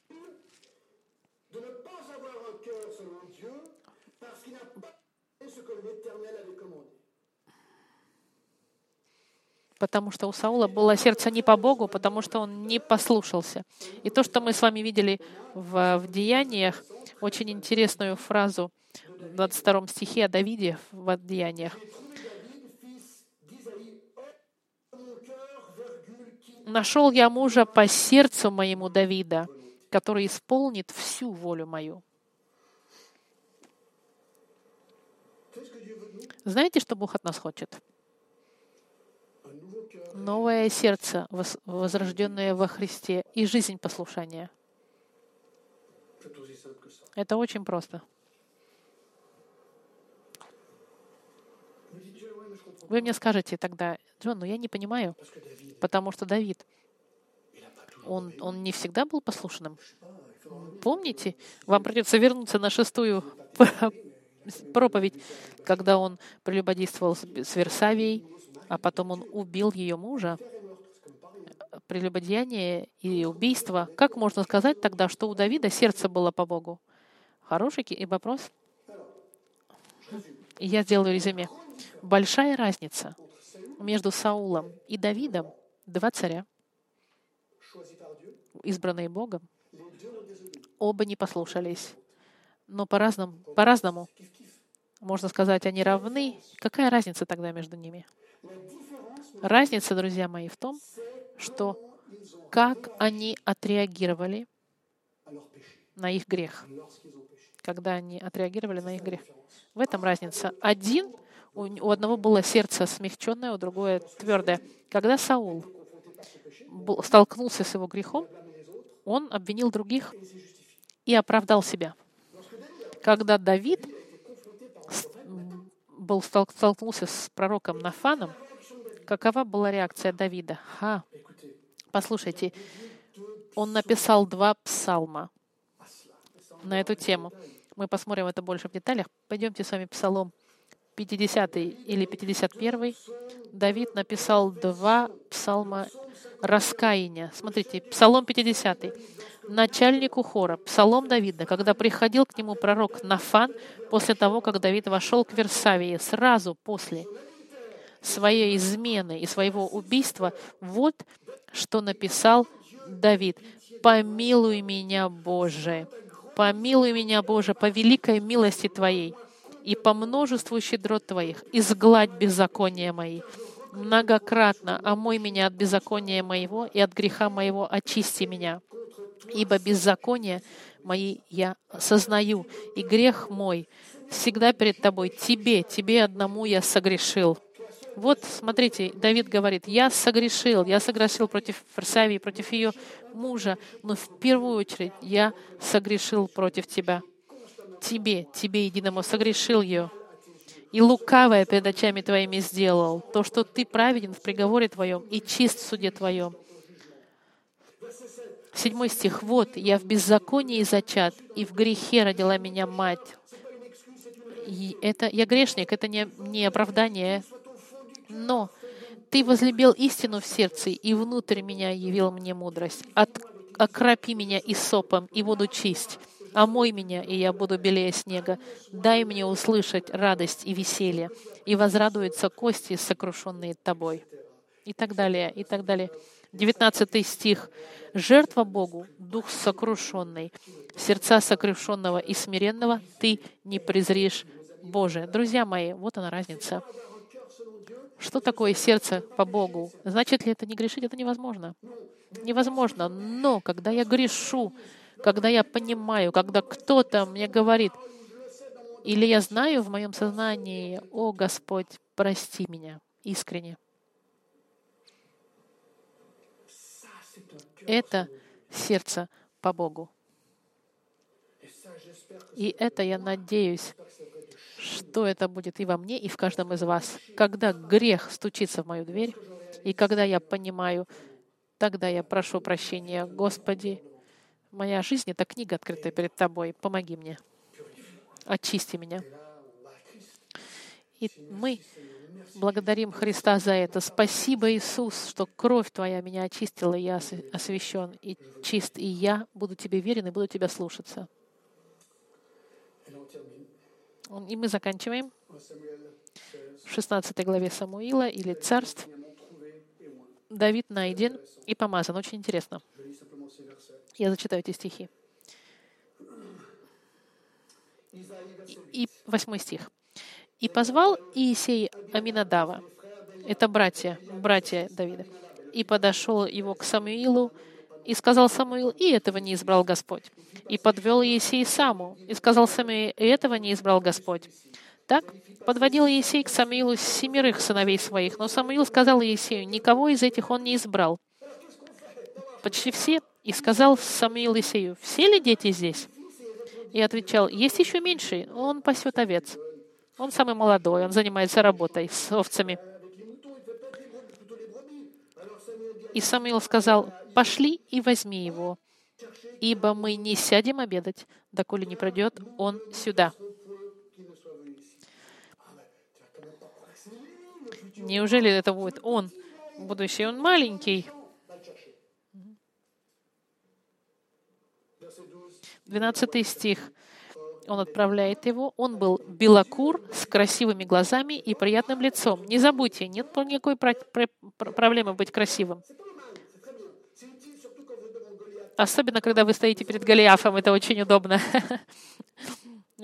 Потому что у Саула было сердце не по Богу, потому что он не послушался. И то, что мы с вами видели в, в Деяниях, очень интересную фразу в 22 стихе о Давиде в Деяниях. нашел я мужа по сердцу моему Давида, который исполнит всю волю мою. Знаете, что Бог от нас хочет? Новое сердце, возрожденное во Христе, и жизнь послушания. Это очень просто. Вы мне скажете тогда, Джон, ну я не понимаю, потому что Давид, он, он не всегда был послушным. Помните? Вам придется вернуться на шестую проповедь, когда он прелюбодействовал с Версавией, а потом он убил ее мужа. Прелюбодеяние и убийство. Как можно сказать тогда, что у Давида сердце было по Богу? Хороший вопрос. Я сделаю резюме. Большая разница между Саулом и Давидом, два царя. избранные Богом, оба не послушались. Но по-разному, по-разному, можно сказать, они равны. Какая разница тогда между ними? Разница, друзья мои, в том, что как они отреагировали на их грех, когда они отреагировали на их грех. В этом разница. Один, у, одного было сердце смягченное, у другое твердое. Когда Саул столкнулся с его грехом, он обвинил других и оправдал себя. Когда Давид был, стол- столкнулся с пророком Нафаном, какова была реакция Давида? Ха, послушайте, он написал два псалма на эту тему. Мы посмотрим это больше в деталях. Пойдемте с вами Псалом 50 или 51. Давид написал два псалма раскаяния. Смотрите, Псалом 50. Начальнику хора, Псалом Давида, когда приходил к нему пророк Нафан после того, как Давид вошел к Версавии, сразу после своей измены и своего убийства, вот что написал Давид. «Помилуй меня, Боже, помилуй меня, Боже, по великой милости Твоей и по множеству щедрот Твоих, изгладь беззакония мои. Многократно омой меня от беззакония моего и от греха моего очисти меня. Ибо беззаконие мои я сознаю, и грех мой всегда перед Тобой. Тебе, Тебе одному я согрешил. Вот, смотрите, Давид говорит, я согрешил, я согрешил против Фарсавии, против ее мужа, но в первую очередь я согрешил против тебя. Тебе, тебе единому согрешил ее. И лукавое перед очами твоими сделал, то, что ты праведен в приговоре твоем и чист в суде твоем. Седьмой стих. «Вот, я в беззаконии зачат, и в грехе родила меня мать». И это, я грешник, это не, не оправдание, но ты возлюбил истину в сердце, и внутрь меня явил мне мудрость. От, окропи меня и сопом, и буду чисть. Омой меня, и я буду белее снега. Дай мне услышать радость и веселье, и возрадуются кости, сокрушенные тобой. И так далее, и так далее. 19 стих. «Жертва Богу, дух сокрушенный, сердца сокрушенного и смиренного ты не презришь, Боже». Друзья мои, вот она разница. Что такое сердце по Богу? Значит ли это не грешить? Это невозможно. Невозможно. Но когда я грешу, когда я понимаю, когда кто-то мне говорит, или я знаю в моем сознании, о Господь, прости меня искренне. Это сердце по Богу. И это я надеюсь, что это будет и во мне, и в каждом из вас. Когда грех стучится в мою дверь, и когда я понимаю, тогда я прошу прощения. Господи, моя жизнь — это книга, открытая перед Тобой. Помоги мне. Очисти меня. И мы благодарим Христа за это. Спасибо, Иисус, что кровь Твоя меня очистила, и я ос- освящен и чист, и я буду Тебе верен и буду Тебя слушаться. И мы заканчиваем En Samuel 16, в 16 главе Самуила или Царств. Давид найден и помазан. Очень интересно. Я зачитаю эти стихи. Isaïe, verset 8. И восьмой стих. «И позвал Иисей Аминадава». Это братья, братья Давида. «И подошел его к Самуилу, и сказал Самуил, и этого не избрал Господь. И подвел Иисей Саму, и сказал Самуил, и этого не избрал Господь. Так подводил Иисей к Самуилу семерых сыновей своих, но Самуил сказал Иисею, никого из этих он не избрал. Почти все. И сказал Самуил Иисею, все ли дети здесь? И отвечал, есть еще меньший, он пасет овец. Он самый молодой, он занимается работой с овцами. И Самуил сказал, пошли и возьми его, ибо мы не сядем обедать, доколе не придет он сюда. Неужели это будет он, будущий? Он маленький. 12 стих. Он отправляет его. Он был белокур, с красивыми глазами и приятным лицом. Не забудьте, нет никакой про- про- про- проблемы быть красивым. Особенно, когда вы стоите перед Голиафом, это очень удобно.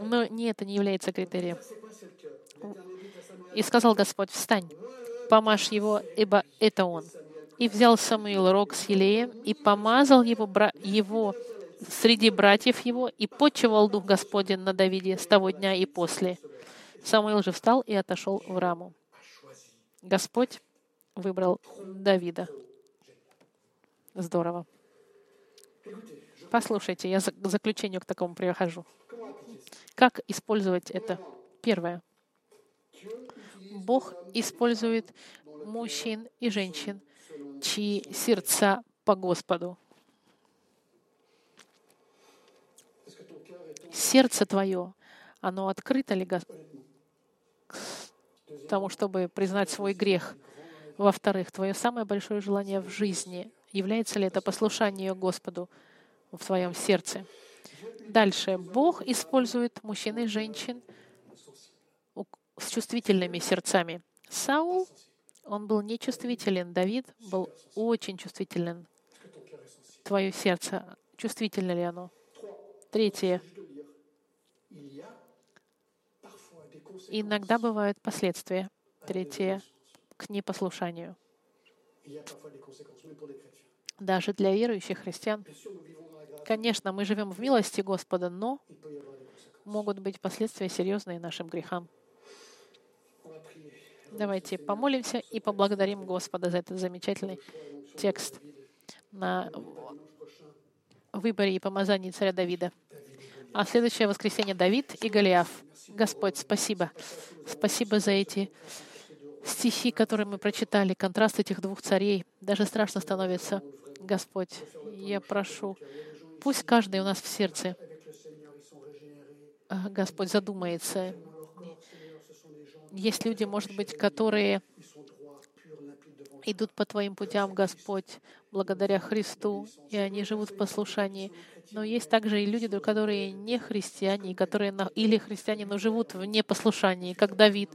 Но не это не является критерием. И сказал Господь, встань, помажь его, ибо это он. И взял Самуил рог с елеем, и помазал его, бра... его среди братьев его, и почевал Дух Господень на Давиде с того дня и после. Самуил же встал и отошел в раму. Господь выбрал Давида. Здорово. Послушайте, я к заключению к такому прихожу. Как использовать это? Первое. Бог использует мужчин и женщин, чьи сердца по Господу. Сердце твое, оно открыто ли к тому, чтобы признать свой грех? Во-вторых, твое самое большое желание в жизни, является ли это послушание Господу в твоем сердце? Дальше. Бог использует мужчин и женщин с чувствительными сердцами. Саул, он был нечувствителен. Давид был очень чувствителен. Твое сердце, чувствительно ли оно? Третье. Иногда бывают последствия. Третье к непослушанию. Даже для верующих христиан. Конечно, мы живем в милости Господа, но могут быть последствия серьезные нашим грехам. Давайте помолимся и поблагодарим Господа за этот замечательный текст на выборе и помазании царя Давида. А следующее воскресенье Давид и Голиаф. Господь, спасибо. Спасибо за эти стихи, которые мы прочитали, контраст этих двух царей. Даже страшно становится. Господь, я прошу, пусть каждый у нас в сердце, а, Господь, задумается. Есть люди, может быть, которые идут по Твоим путям, Господь, благодаря Христу, и они живут в послушании. Но есть также и люди, которые не христиане, которые или христиане, но живут в непослушании, как Давид,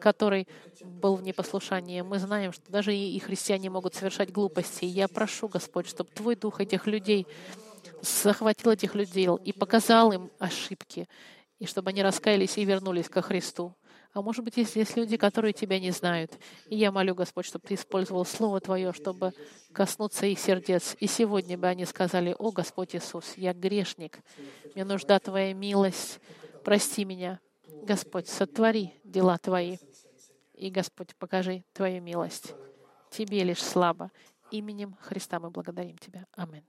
который был в непослушании. Мы знаем, что даже и христиане могут совершать глупости. Я прошу, Господь, чтобы Твой Дух этих людей захватил этих людей и показал им ошибки, и чтобы они раскаялись и вернулись ко Христу. А может быть, есть, есть люди, которые Тебя не знают. И я молю, Господь, чтобы Ты использовал Слово Твое, чтобы коснуться их сердец. И сегодня бы они сказали, «О, Господь Иисус, я грешник, мне нужда Твоя милость, прости меня». Господь, сотвори дела Твои. И, Господь, покажи Твою милость. Тебе лишь слабо. Именем Христа мы благодарим Тебя. Аминь.